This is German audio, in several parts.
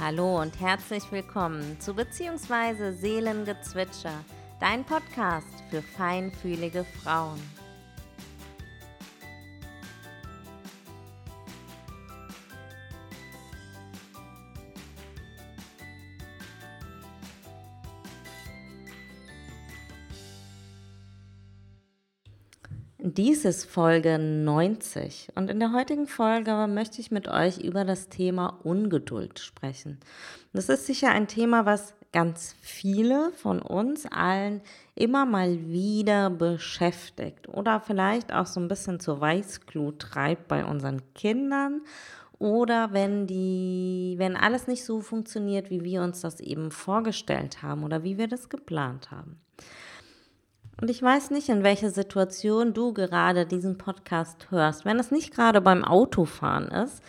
Hallo und herzlich willkommen zu Beziehungsweise Seelengezwitscher, dein Podcast für feinfühlige Frauen. Dies ist Folge 90 und in der heutigen Folge möchte ich mit euch über das Thema Ungeduld sprechen. Das ist sicher ein Thema, was ganz viele von uns allen immer mal wieder beschäftigt oder vielleicht auch so ein bisschen zur Weißglut treibt bei unseren Kindern oder wenn die, wenn alles nicht so funktioniert, wie wir uns das eben vorgestellt haben oder wie wir das geplant haben. Und ich weiß nicht, in welcher Situation du gerade diesen Podcast hörst. Wenn es nicht gerade beim Autofahren ist,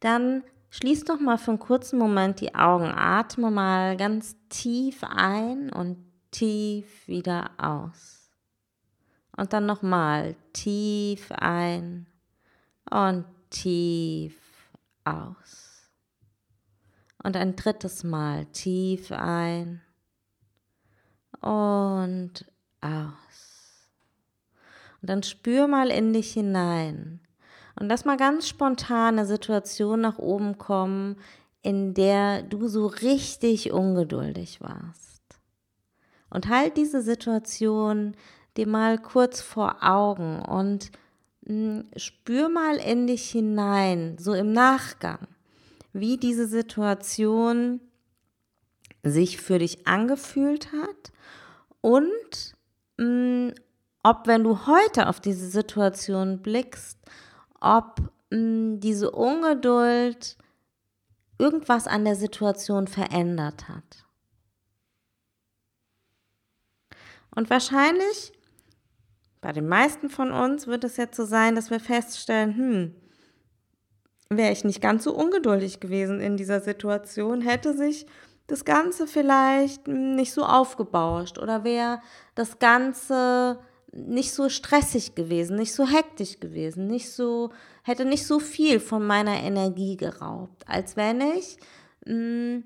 dann schließ doch mal für einen kurzen Moment die Augen, atme mal ganz tief ein und tief wieder aus. Und dann nochmal tief ein und tief aus. Und ein drittes Mal tief ein und aus. Und dann spür mal in dich hinein. Und lass mal ganz spontan eine Situation nach oben kommen, in der du so richtig ungeduldig warst. Und halt diese Situation dir mal kurz vor Augen und hm, spür mal in dich hinein, so im Nachgang, wie diese Situation sich für dich angefühlt hat und mh, mm, ob wenn du heute auf diese Situation blickst, ob mh, mm, diese Ungeduld irgendwas an der Situation verändert hat. Und wahrscheinlich, bei den meisten von uns wird es jetzt so sein, dass wir feststellen, hm, wäre ich nicht ganz so ungeduldig gewesen in dieser Situation, hätte sich das Ganze vielleicht nicht so aufgebauscht oder wäre das Ganze nicht so stressig gewesen, nicht so hektisch gewesen, nicht so, hätte nicht so viel von meiner Energie geraubt, als wenn ich mh, hm,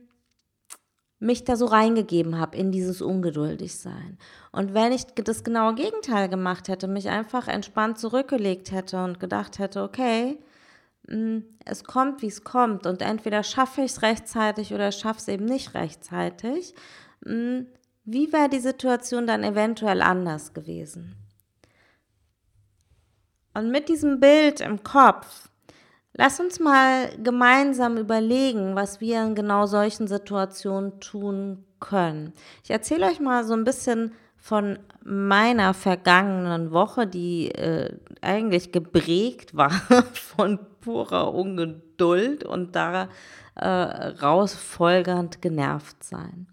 mich da so reingegeben habe in dieses Ungeduldigsein. Und wenn ich das genaue Gegenteil gemacht hätte, mich einfach entspannt zurückgelegt hätte und gedacht hätte, okay, es kommt, wie es kommt und entweder schaffe ich es rechtzeitig oder schaffe es eben nicht rechtzeitig, hm, wie wäre die Situation dann eventuell anders gewesen? Und mit diesem Bild im Kopf, lass uns mal gemeinsam überlegen, was wir in genau solchen Situationen tun können. Ich erzähle euch mal so ein bisschen von meiner vergangenen Woche, die äh, eigentlich geprägt war von purer Ungeduld und daraus äh, folgernd genervt sein.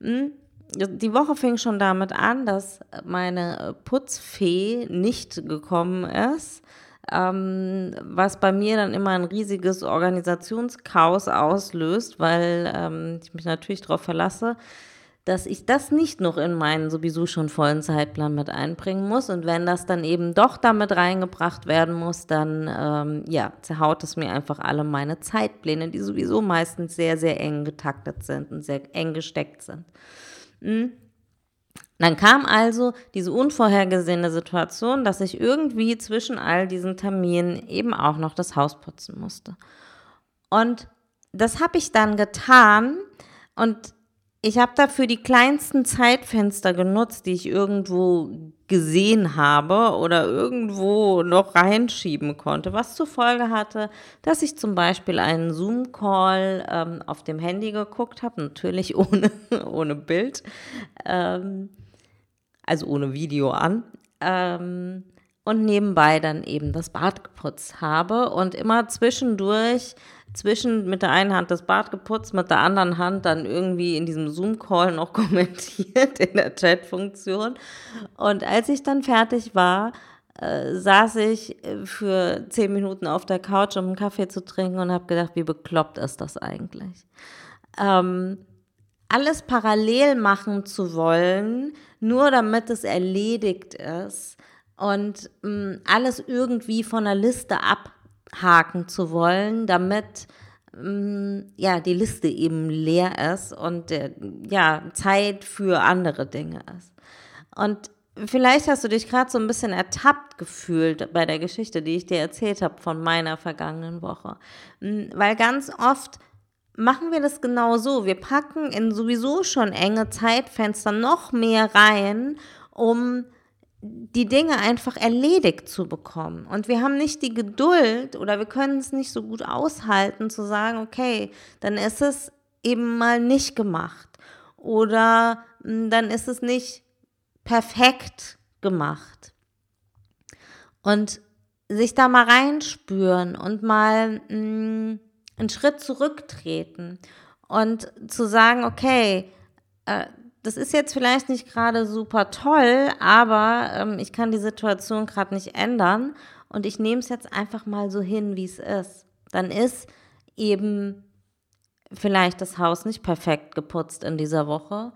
Hm? Die Woche fing schon damit an, dass meine Putzfee nicht gekommen ist, ähm, was bei mir dann immer ein riesiges Organisationschaos auslöst, weil ähm, ich mich natürlich darauf verlasse, dass ich das nicht noch in meinen sowieso schon vollen Zeitplan mit einbringen muss. Und wenn das dann eben doch damit reingebracht werden muss, dann ähm, ja, zerhaut es mir einfach alle meine Zeitpläne, die sowieso meistens sehr, sehr eng getaktet sind und sehr eng gesteckt sind. Mhm. Dann kam also diese unvorhergesehene Situation, dass ich irgendwie zwischen all diesen Terminen eben auch noch das Haus putzen musste. Und das habe ich dann getan und ich habe dafür die kleinsten Zeitfenster genutzt, die ich irgendwo gesehen habe oder irgendwo noch reinschieben konnte, was zur Folge hatte, dass ich zum Beispiel einen Zoom-Call ähm, auf dem Handy geguckt habe, natürlich ohne, ohne Bild, ähm, also ohne Video an. Ähm, und nebenbei dann eben das Bad geputzt habe und immer zwischendurch zwischen mit der einen Hand das Bad geputzt, mit der anderen Hand dann irgendwie in diesem Zoom-Call noch kommentiert in der Chat-Funktion. Und als ich dann fertig war, äh, saß ich äh, für zehn Minuten auf der Couch, um einen Kaffee zu trinken und habe gedacht, wie bekloppt ist das eigentlich? Ähm, alles parallel machen zu wollen, nur damit es erledigt ist und mh, mm, alles irgendwie von der Liste ab haken zu wollen, damit mm, ja, die Liste eben leer ist und äh, ja, Zeit für andere Dinge ist. Und vielleicht hast du dich gerade so ein bisschen ertappt gefühlt bei der Geschichte, die ich dir erzählt habe von meiner vergangenen Woche. Mm, weil ganz oft machen wir das genau so. Wir packen in sowieso schon enge Zeitfenster noch mehr rein, um die Dinge einfach erledigt zu bekommen. Und wir haben nicht die Geduld oder wir können es nicht so gut aushalten zu sagen, okay, dann ist es eben mal nicht gemacht. Oder hm, dann ist es nicht perfekt gemacht. Und sich da mal reinspüren und mal mh, hm, einen Schritt zurücktreten und zu sagen, okay, äh, das ist jetzt vielleicht nicht gerade super toll, aber ähm, ich kann die Situation gerade nicht ändern und ich nehme es jetzt einfach mal so hin, wie es ist. Dann ist eben vielleicht das Haus nicht perfekt geputzt in dieser Woche,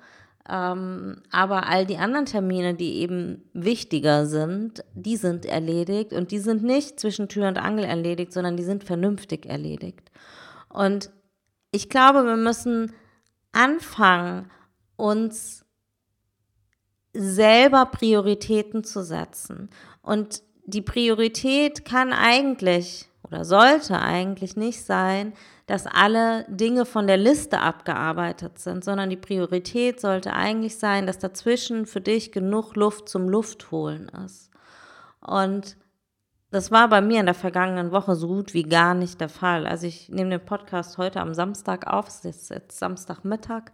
ähm, aber all die anderen Termine, die eben wichtiger sind, die sind erledigt und die sind nicht zwischen Tür und Angel erledigt, sondern die sind vernünftig erledigt. Und ich glaube, wir müssen anfangen, uns selber Prioritäten zu setzen. Und die Priorität kann eigentlich oder sollte eigentlich nicht sein, dass alle Dinge von der Liste abgearbeitet sind, sondern die Priorität sollte eigentlich sein, dass dazwischen für dich genug Luft zum Luftholen ist. Und das war bei mir in der vergangenen Woche so gut wie gar nicht der Fall. Also ich nehme den Podcast heute am Samstag auf, es ist jetzt Samstagmittag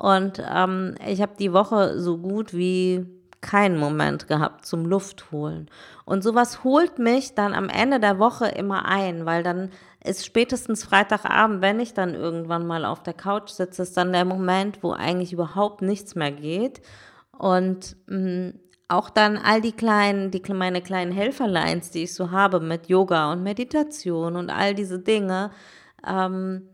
und ähm, ich habe die Woche so gut wie keinen Moment gehabt zum Luftholen. Und sowas holt mich dann am Ende der Woche immer ein, weil dann ist spätestens Freitagabend, wenn ich dann irgendwann mal auf der Couch sitze, ist dann der Moment, wo eigentlich überhaupt nichts mehr geht. Und mh, mm, auch dann all die kleinen, die meine kleinen Helferlines, die ich so habe mit Yoga und Meditation und all diese Dinge, ähm,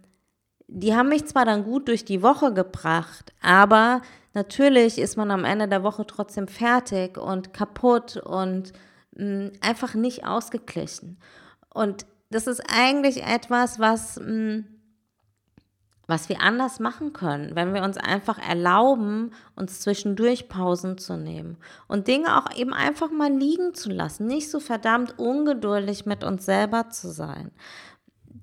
die haben mich zwar dann gut durch die Woche gebracht, aber natürlich ist man am Ende der Woche trotzdem fertig und kaputt und mh, mm, einfach nicht ausgeglichen. Und das ist eigentlich etwas, was, mh, mm, was wir anders machen können, wenn wir uns einfach erlauben, uns zwischendurch Pausen zu nehmen und Dinge auch eben einfach mal liegen zu lassen, nicht so verdammt ungeduldig mit uns selber zu sein.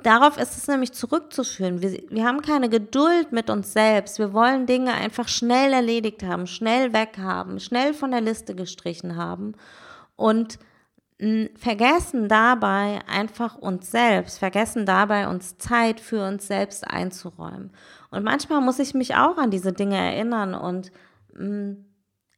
Darauf ist es nämlich zurückzuführen. Wir, wir haben keine Geduld mit uns selbst. Wir wollen Dinge einfach schnell erledigt haben, schnell weghaben, schnell von der Liste gestrichen haben und mh, vergessen dabei einfach uns selbst, vergessen dabei uns Zeit für uns selbst einzuräumen. Und manchmal muss ich mich auch an diese Dinge erinnern und mh,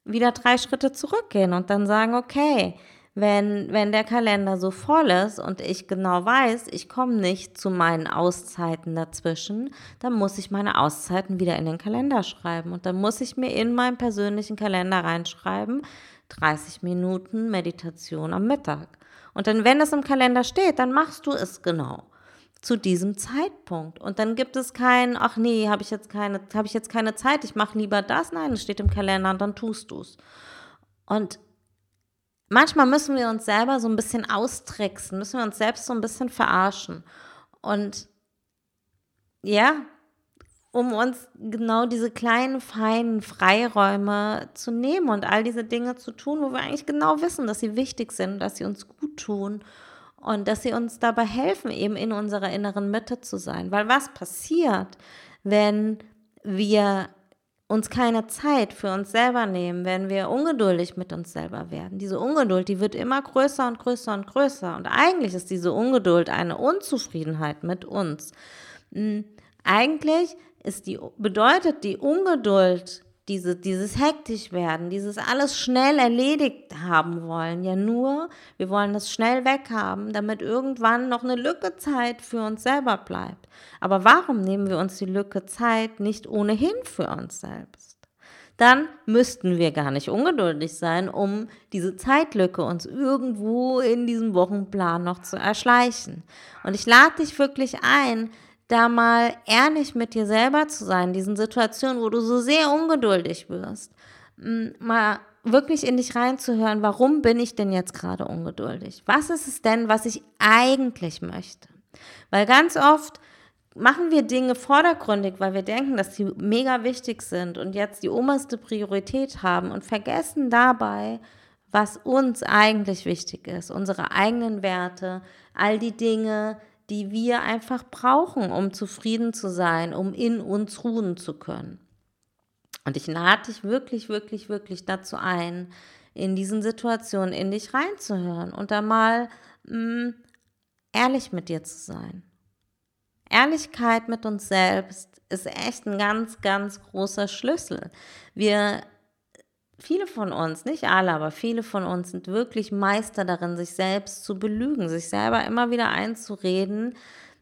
wieder drei Schritte zurückgehen und dann sagen, okay, wenn, wenn der Kalender so voll ist und ich genau weiß, ich komme nicht zu meinen Auszeiten dazwischen, dann muss ich meine Auszeiten wieder in den Kalender schreiben. Und dann muss ich mir in meinen persönlichen Kalender reinschreiben, 30 Minuten Meditation am Mittag. Und dann, wenn es im Kalender steht, dann machst du es genau zu diesem Zeitpunkt. Und dann gibt es kein, ach nee, habe ich jetzt keine, habe ich jetzt keine Zeit, ich mache lieber das. Nein, es steht im Kalender und dann tust du es. Und manchmal müssen wir uns selber so ein bisschen austricksen, müssen wir uns selbst so ein bisschen verarschen. Und ja, um uns genau diese kleinen, feinen Freiräume zu nehmen und all diese Dinge zu tun, wo wir eigentlich genau wissen, dass sie wichtig sind, dass sie uns gut tun und dass sie uns dabei helfen, eben in unserer inneren Mitte zu sein. Weil was passiert, wenn wir uns keine Zeit für uns selber nehmen, wenn wir ungeduldig mit uns selber werden. Diese Ungeduld, die wird immer größer und größer und größer. Und eigentlich ist diese Ungeduld eine Unzufriedenheit mit uns. Hm, eigentlich ist die, bedeutet die Ungeduld diese, dieses hektisch werden, dieses alles schnell erledigt haben wollen. Ja nur, wir wollen das schnell weghaben, damit irgendwann noch eine Lücke Zeit für uns selber bleibt. Aber warum nehmen wir uns die Lücke Zeit nicht ohnehin für uns selbst? Dann müssten wir gar nicht ungeduldig sein, um diese Zeitlücke uns irgendwo in diesem Wochenplan noch zu erschleichen. Und ich lade dich wirklich ein, da mal ehrlich mit dir selber zu sein, diesen Situationen, wo du so sehr ungeduldig wirst, mal wirklich in dich reinzuhören, warum bin ich denn jetzt gerade ungeduldig? Was ist es denn, was ich eigentlich möchte? Weil ganz oft machen wir Dinge vordergründig, weil wir denken, dass sie mega wichtig sind und jetzt die oberste Priorität haben und vergessen dabei, was uns eigentlich wichtig ist, unsere eigenen Werte, all die Dinge, die wir einfach brauchen, um zufrieden zu sein, um in uns ruhen zu können. Und ich lade dich wirklich, wirklich, wirklich dazu ein, in diesen Situationen in dich reinzuhören und da mal mh, mm, ehrlich mit dir zu sein. Ehrlichkeit mit uns selbst ist echt ein ganz, ganz großer Schlüssel. Wir, viele von uns, nicht alle, aber viele von uns sind wirklich Meister darin, sich selbst zu belügen, sich selber immer wieder einzureden,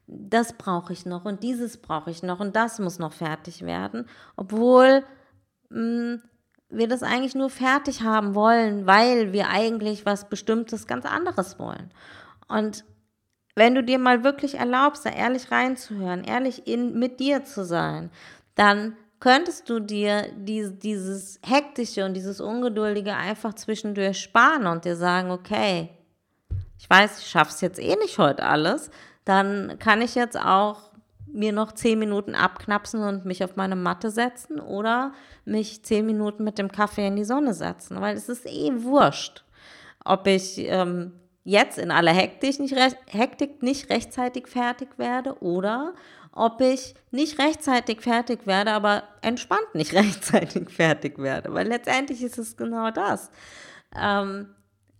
das brauche ich noch und dieses brauche ich noch und das muss noch fertig werden, obwohl mh, mm, wir das eigentlich nur fertig haben wollen, weil wir eigentlich was Bestimmtes ganz anderes wollen. Und wenn du dir mal wirklich erlaubst, da ehrlich reinzuhören, ehrlich in, mit dir zu sein, dann könntest du dir die, dieses Hektische und dieses Ungeduldige einfach zwischendurch sparen und dir sagen, okay, ich weiß, ich schaffe es jetzt eh nicht heute alles, dann kann ich jetzt auch mir noch zehn Minuten abknapsen und mich auf meine Matte setzen oder mich zehn Minuten mit dem Kaffee in die Sonne setzen, weil es ist eh wurscht, ob ich ähm, jetzt in aller Hektik nicht, Hektik nicht rechtzeitig fertig werde oder ob ich nicht rechtzeitig fertig werde, aber entspannt nicht rechtzeitig fertig werde. Weil letztendlich ist es genau das. Ähm,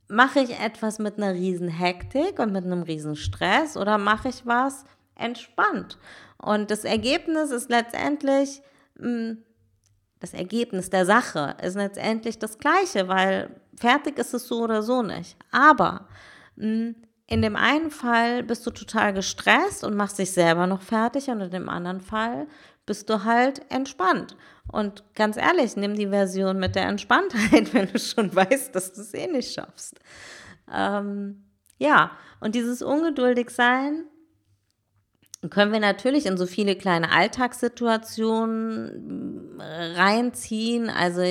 mache ich etwas mit einer riesen Hektik und mit einem riesen Stress oder mache ich was entspannt? Und das Ergebnis ist letztendlich, hm, das Ergebnis der Sache ist letztendlich das gleiche, weil fertig ist es so oder so nicht. Aber hm, in dem einen Fall bist du total gestresst und machst dich selber noch fertig und in dem anderen Fall bist du halt entspannt. Und ganz ehrlich, nimm die Version mit der Entspanntheit, wenn du schon weißt, dass du es eh nicht schaffst. Ähm, ja, und dieses Ungeduldigsein können wir natürlich in so viele kleine Alltagssituationen reinziehen. Also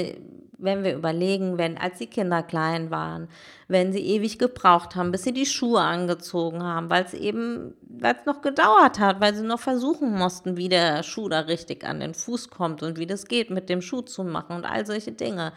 wenn wir überlegen, wenn als die Kinder klein waren, wenn sie ewig gebraucht haben, bis sie die Schuhe angezogen haben, weil es eben, weil es noch gedauert hat, weil sie noch versuchen mussten, wie der Schuh da richtig an den Fuß kommt und wie das geht, mit dem Schuh zu machen und all solche Dinge.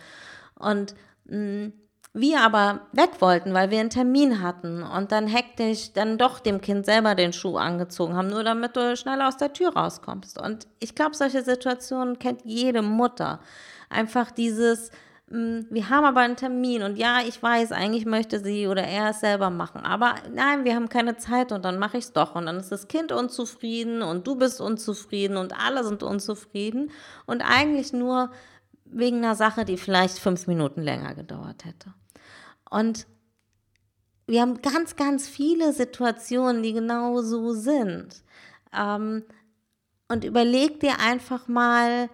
Und mh, mm, wir aber weg wollten, weil wir einen Termin hatten und dann hektisch dann doch dem Kind selber den Schuh angezogen haben, nur damit du schnell aus der Tür rauskommst. Und ich glaube, solche Situationen kennt jede Mutter einfach dieses, hm, wir haben aber einen Termin und ja, ich weiß, eigentlich möchte sie oder er es selber machen, aber nein, wir haben keine Zeit und dann mache ich es doch und dann ist das Kind unzufrieden und du bist unzufrieden und alle sind unzufrieden und eigentlich nur wegen einer Sache, die vielleicht fünf Minuten länger gedauert hätte. Und wir haben ganz, ganz viele Situationen, die genau so sind. Ähm, und überleg dir einfach mal,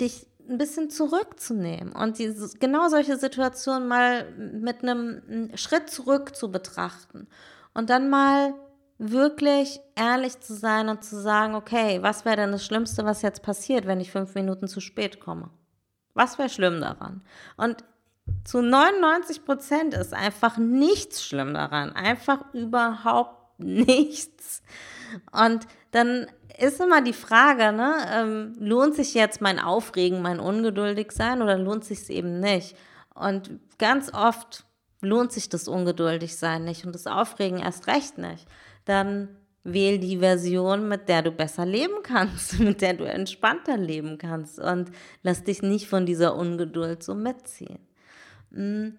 dich ein bisschen zurückzunehmen und diese, genau solche Situationen mal mit einem Schritt zurück zu betrachten und dann mal wirklich ehrlich zu sein und zu sagen, okay, was wäre denn das Schlimmste, was jetzt passiert, wenn ich fünf Minuten zu spät komme? Was wäre schlimm daran? Und zu 99 Prozent ist einfach nichts schlimm daran, einfach überhaupt nichts. Und dann ist immer die Frage, ne, ähm, lohnt sich jetzt mein Aufregen, mein Ungeduldigsein oder lohnt sich es eben nicht? Und ganz oft lohnt sich das Ungeduldigsein nicht und das Aufregen erst recht nicht. Dann wähl die Version, mit der du besser leben kannst, mit der du entspannter leben kannst und lass dich nicht von dieser Ungeduld so mitziehen. Mhm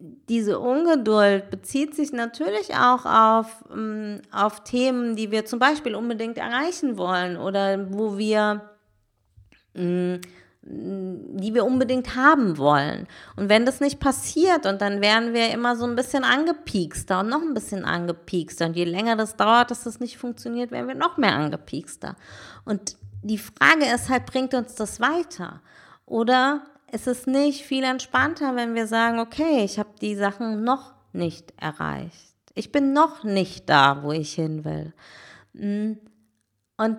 diese Ungeduld bezieht sich natürlich auch auf, ähm, auf Themen, die wir zum Beispiel unbedingt erreichen wollen oder wo wir, mm, die wir unbedingt haben wollen. Und wenn das nicht passiert und dann werden wir immer so ein bisschen angepiekster und noch ein bisschen angepiekster. Und je länger das dauert, dass das nicht funktioniert, werden wir noch mehr angepiekster. Und die Frage ist halt, bringt uns das weiter? Oder ist es nicht viel entspannter, wenn wir sagen, okay, ich habe die Sachen noch nicht erreicht. Ich bin noch nicht da, wo ich hin will. Mm. Und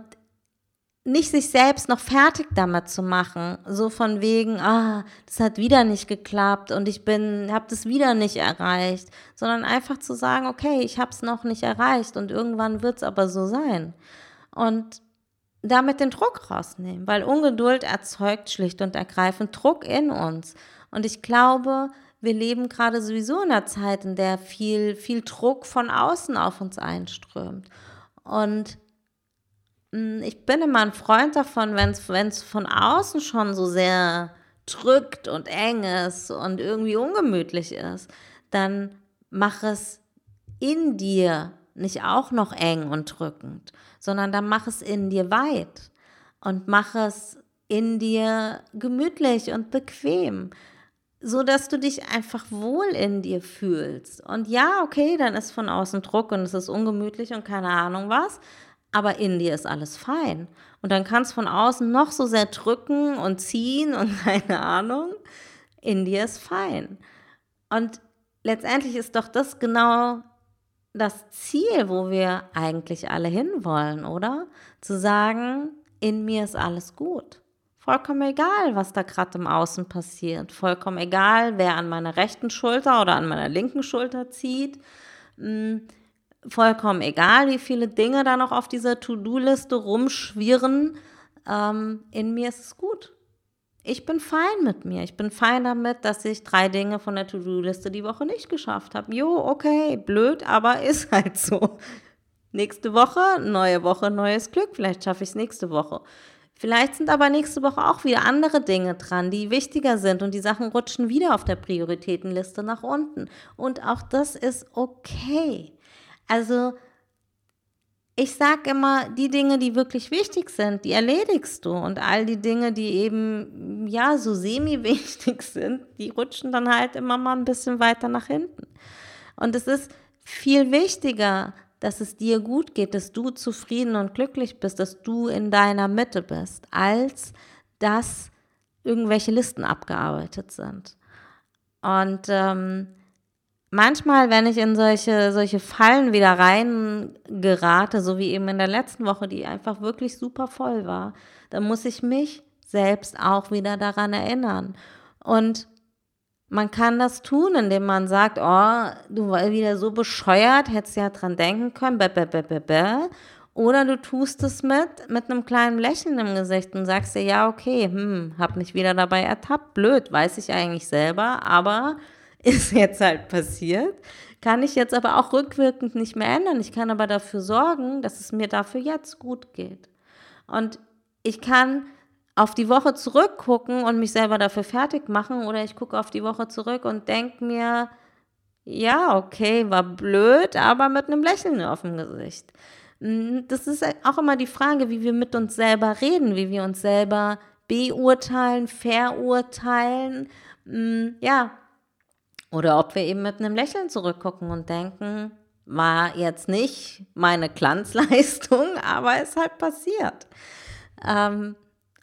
nicht sich selbst noch fertig damit zu machen, so von wegen, ah, das hat wieder nicht geklappt und ich bin, habe das wieder nicht erreicht, sondern einfach zu sagen, okay, ich habe es noch nicht erreicht und irgendwann wird es aber so sein. und damit den Druck rausnehmen, weil Ungeduld erzeugt schlicht und ergreifend Druck in uns. Und ich glaube, wir leben gerade sowieso in einer Zeit, in der viel, viel Druck von außen auf uns einströmt. Und hm, ich bin immer ein Freund davon, wenn es von außen schon so sehr drückt und eng ist und irgendwie ungemütlich ist, dann mach es in dir nicht auch noch eng und drückend, sondern dann mach es in dir weit und mach es in dir gemütlich und bequem, so dass du dich einfach wohl in dir fühlst. Und ja, okay, dann ist von außen Druck und es ist ungemütlich und keine Ahnung was, aber in dir ist alles fein. Und dann kann es von außen noch so sehr drücken und ziehen und keine Ahnung, in dir ist fein. Und letztendlich ist doch das genau das Ziel, wo wir eigentlich alle hinwollen, oder? Zu sagen, in mir ist alles gut. Vollkommen egal, was da gerade im Außen passiert. Vollkommen egal, wer an meiner rechten Schulter oder an meiner linken Schulter zieht. Hm, vollkommen egal, wie viele Dinge da noch auf dieser To-Do-Liste rumschwirren. Ähm, in mir ist es gut ich bin fein mit mir. Ich bin fein damit, dass ich drei Dinge von der To-Do-Liste die Woche nicht geschafft habe. Jo, okay, blöd, aber ist halt so. Nächste Woche, neue Woche, neues Glück. Vielleicht schaffe ich es nächste Woche. Vielleicht sind aber nächste Woche auch wieder andere Dinge dran, die wichtiger sind und die Sachen rutschen wieder auf der Prioritätenliste nach unten. Und auch das ist okay. Also ich sage immer, die Dinge, die wirklich wichtig sind, die erledigst du. Und all die Dinge, die eben, ja, so semi-wichtig sind, die rutschen dann halt immer mal ein bisschen weiter nach hinten. Und es ist viel wichtiger, dass es dir gut geht, dass du zufrieden und glücklich bist, dass du in deiner Mitte bist, als dass irgendwelche Listen abgearbeitet sind. Und ähm, manchmal, wenn ich in solche, solche Fallen wieder rein gerate, so wie eben in der letzten Woche, die einfach wirklich super voll war, dann muss ich mich selbst auch wieder daran erinnern. Und man kann das tun, indem man sagt, oh, du warst wieder so bescheuert, hättest ja dran denken können, bäh, bäh, bäh, bäh, bäh. Oder du tust es mit, mit einem kleinen Lächeln im Gesicht und sagst dir, ja, okay, hm, hab mich wieder dabei ertappt, blöd, weiß ich eigentlich selber, aber ist jetzt halt passiert. Kann ich jetzt aber auch rückwirkend nicht mehr ändern. Ich kann aber dafür sorgen, dass es mir dafür jetzt gut geht. Und ich kann auf die Woche zurückgucken und mich selber dafür fertig machen oder ich gucke auf die Woche zurück und denke mir, ja, okay, war blöd, aber mit einem Lächeln auf dem Gesicht. Hm, das ist auch immer die Frage, wie wir mit uns selber reden, wie wir uns selber beurteilen, verurteilen. Hm, ja, oder ob wir eben mit einem Lächeln zurückgucken und denken, war jetzt nicht meine Glanzleistung, aber ist halt passiert. Ähm,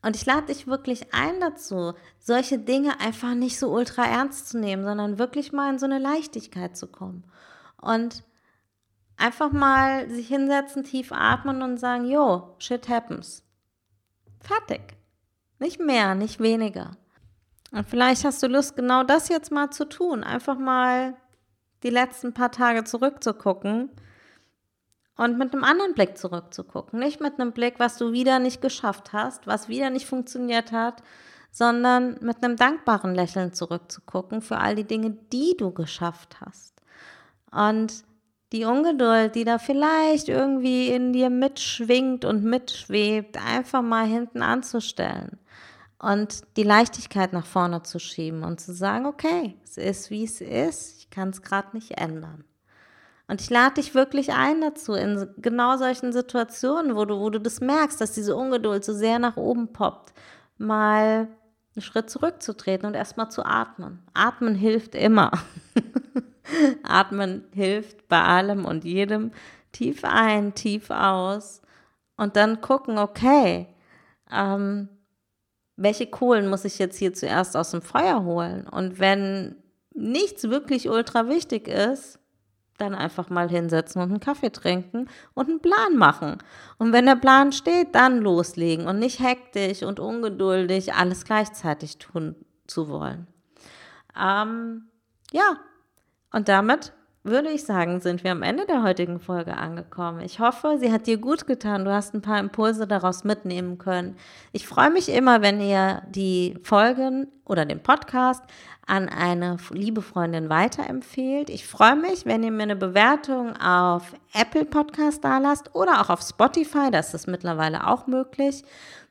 und ich lade dich wirklich ein dazu, solche Dinge einfach nicht so ultra ernst zu nehmen, sondern wirklich mal in so eine Leichtigkeit zu kommen. Und einfach mal sich hinsetzen, tief atmen und sagen, yo, shit happens. Fertig. Nicht mehr, nicht weniger. Und vielleicht hast du Lust, genau das jetzt mal zu tun. Einfach mal die letzten paar Tage zurückzugucken und mit einem anderen Blick zurückzugucken. Nicht mit einem Blick, was du wieder nicht geschafft hast, was wieder nicht funktioniert hat, sondern mit einem dankbaren Lächeln zurückzugucken für all die Dinge, die du geschafft hast. Und die Ungeduld, die da vielleicht irgendwie in dir mitschwingt und mitschwebt, einfach mal hinten anzustellen und die Leichtigkeit nach vorne zu schieben und zu sagen, okay, es ist, wie es ist, ich kann es gerade nicht ändern. Und ich lade dich wirklich ein dazu, in genau solchen Situationen, wo du, wo du das merkst, dass diese Ungeduld so sehr nach oben poppt, mal einen Schritt zurückzutreten und erstmal zu atmen. Atmen hilft immer. atmen hilft bei allem und jedem. Tief ein, tief aus und dann gucken, okay, ähm, welche Kohlen muss ich jetzt hier zuerst aus dem Feuer holen? Und wenn nichts wirklich ultra wichtig ist, dann einfach mal hinsetzen und einen Kaffee trinken und einen Plan machen. Und wenn der Plan steht, dann loslegen und nicht hektisch und ungeduldig alles gleichzeitig tun zu wollen. Ähm, ja, und damit würde ich sagen, sind wir am Ende der heutigen Folge angekommen. Ich hoffe, sie hat dir gut getan. Du hast ein paar Impulse daraus mitnehmen können. Ich freue mich immer, wenn ihr die Folgen oder den Podcast an eine liebe Freundin weiterempfehlt. Ich freue mich, wenn ihr mir eine Bewertung auf Apple Podcast da lasst oder auch auf Spotify. Das ist mittlerweile auch möglich.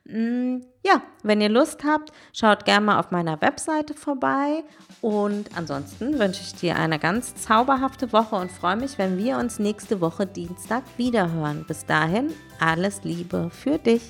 Mm, ja, wenn ihr Lust habt, schaut gerne mal auf meiner Webseite vorbei. Und ansonsten wünsche ich dir eine ganz zauberhafte Woche und freue mich, wenn wir uns nächste Woche Dienstag wiederhören. Bis dahin, alles Liebe für dich.